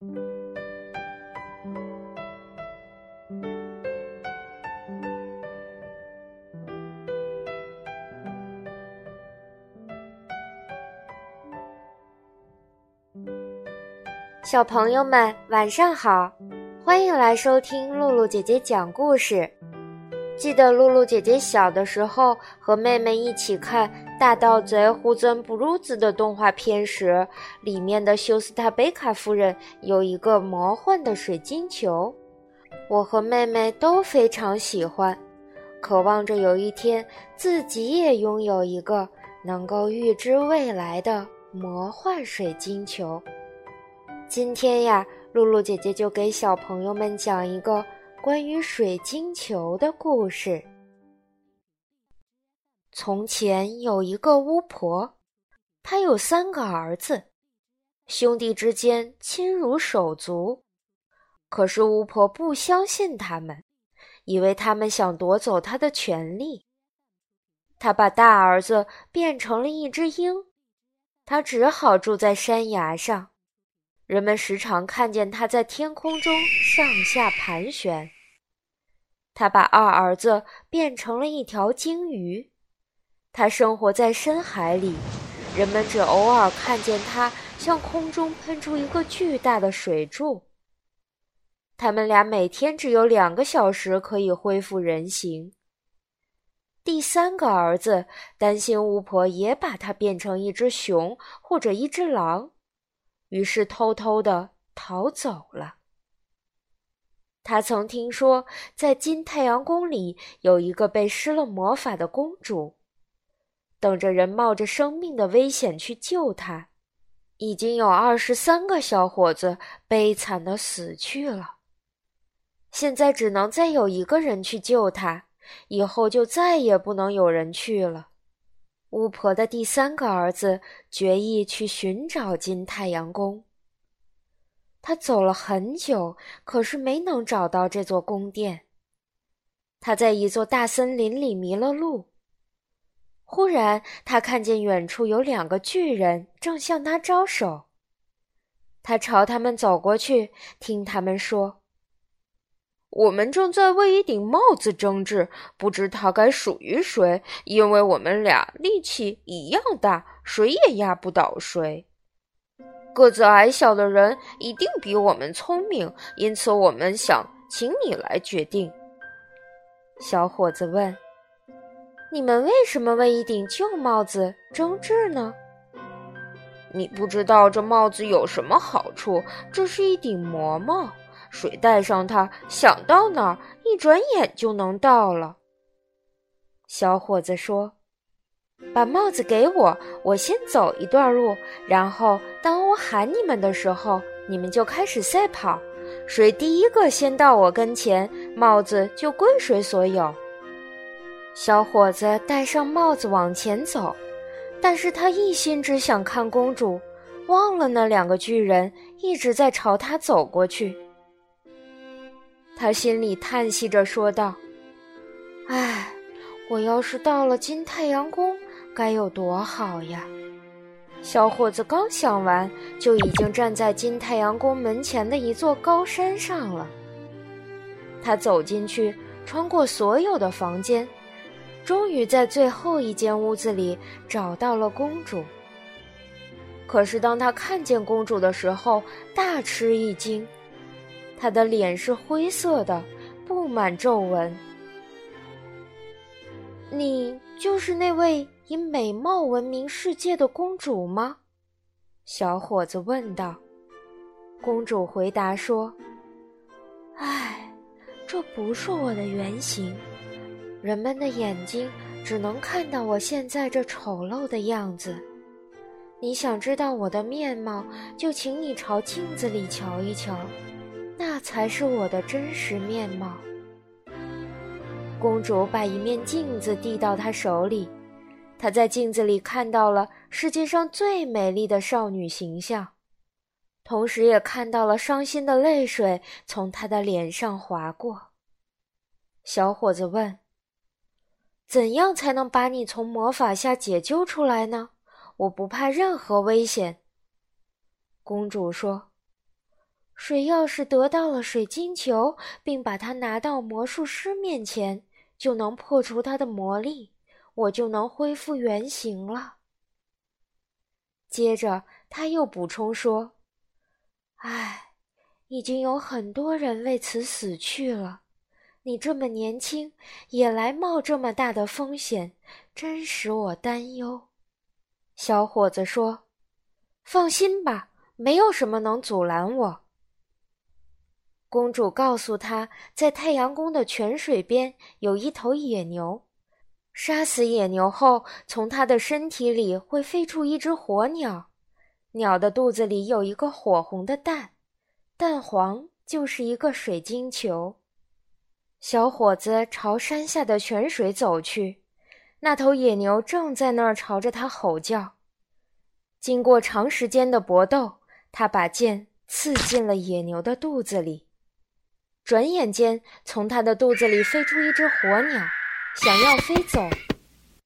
小朋友们，晚上好！欢迎来收听露露姐姐讲故事。记得露露姐姐小的时候和妹妹一起看《大盗贼胡森布鲁兹》的动画片时，里面的休斯塔贝卡夫人有一个魔幻的水晶球，我和妹妹都非常喜欢，渴望着有一天自己也拥有一个能够预知未来的魔幻水晶球。今天呀，露露姐姐就给小朋友们讲一个关于水晶球的故事。从前有一个巫婆，她有三个儿子，兄弟之间亲如手足。可是巫婆不相信他们，以为他们想夺走她的权利。她把大儿子变成了一只鹰，他只好住在山崖上。人们时常看见他在天空中上下盘旋。他把二儿子变成了一条鲸鱼，他生活在深海里，人们只偶尔看见他向空中喷出一个巨大的水柱。他们俩每天只有两个小时可以恢复人形。第三个儿子担心巫婆也把他变成一只熊或者一只狼。于是偷偷的逃走了。他曾听说，在金太阳宫里有一个被施了魔法的公主，等着人冒着生命的危险去救她。已经有二十三个小伙子悲惨的死去了，现在只能再有一个人去救她，以后就再也不能有人去了。巫婆的第三个儿子决意去寻找金太阳宫。他走了很久，可是没能找到这座宫殿。他在一座大森林里迷了路。忽然，他看见远处有两个巨人正向他招手。他朝他们走过去，听他们说。我们正在为一顶帽子争执，不知它该属于谁，因为我们俩力气一样大，谁也压不倒谁。个子矮小的人一定比我们聪明，因此我们想请你来决定。小伙子问：“你们为什么为一顶旧帽子争执呢？”你不知道这帽子有什么好处？这是一顶魔帽。谁戴上它，想到哪儿，一转眼就能到了。小伙子说：“把帽子给我，我先走一段路，然后当我喊你们的时候，你们就开始赛跑。谁第一个先到我跟前，帽子就归谁所有。”小伙子戴上帽子往前走，但是他一心只想看公主，忘了那两个巨人一直在朝他走过去。他心里叹息着说道：“唉，我要是到了金太阳宫，该有多好呀！”小伙子刚想完，就已经站在金太阳宫门前的一座高山上了。他走进去，穿过所有的房间，终于在最后一间屋子里找到了公主。可是当他看见公主的时候，大吃一惊。她的脸是灰色的，布满皱纹。你就是那位以美貌闻名世界的公主吗？小伙子问道。公主回答说：“唉，这不是我的原型，人们的眼睛只能看到我现在这丑陋的样子。你想知道我的面貌，就请你朝镜子里瞧一瞧。”那才是我的真实面貌。公主把一面镜子递到他手里，她在镜子里看到了世界上最美丽的少女形象，同时也看到了伤心的泪水从她的脸上划过。小伙子问：“怎样才能把你从魔法下解救出来呢？我不怕任何危险。”公主说。谁要是得到了水晶球，并把它拿到魔术师面前，就能破除他的魔力，我就能恢复原形了。”接着他又补充说：“唉，已经有很多人为此死去了。你这么年轻，也来冒这么大的风险，真使我担忧。”小伙子说：“放心吧，没有什么能阻拦我。”公主告诉他，在太阳宫的泉水边有一头野牛。杀死野牛后，从它的身体里会飞出一只火鸟，鸟的肚子里有一个火红的蛋，蛋黄就是一个水晶球。小伙子朝山下的泉水走去，那头野牛正在那儿朝着他吼叫。经过长时间的搏斗，他把剑刺进了野牛的肚子里。转眼间，从他的肚子里飞出一只火鸟。想要飞走，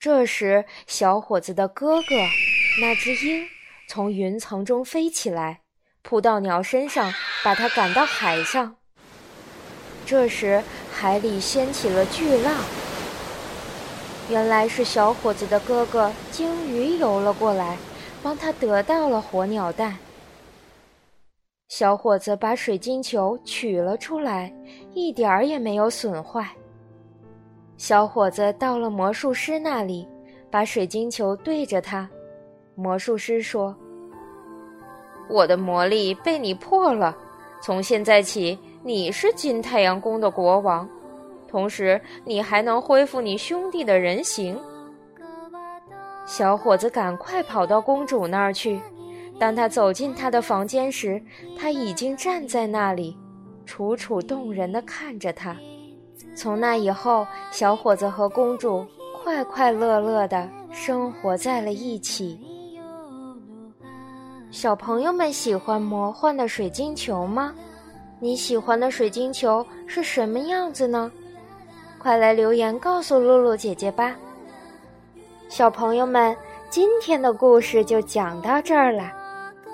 这时小伙子的哥哥那只鹰从云层中飞起来，扑到鸟身上，把它赶到海上。这时海里掀起了巨浪，原来是小伙子的哥哥鲸鱼游了过来，帮他得到了火鸟蛋。小伙子把水晶球取了出来，一点儿也没有损坏。小伙子到了魔术师那里，把水晶球对着他。魔术师说：“我的魔力被你破了，从现在起你是金太阳宫的国王，同时你还能恢复你兄弟的人形。”小伙子赶快跑到公主那儿去。当他走进她的房间时，她已经站在那里，楚楚动人地看着他。从那以后，小伙子和公主快快乐乐的生活在了一起。小朋友们喜欢魔幻的水晶球吗？你喜欢的水晶球是什么样子呢？快来留言告诉露露姐姐吧。小朋友们，今天的故事就讲到这儿了。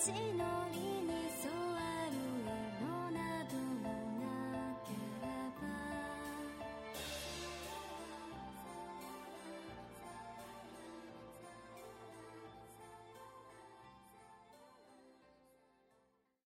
街の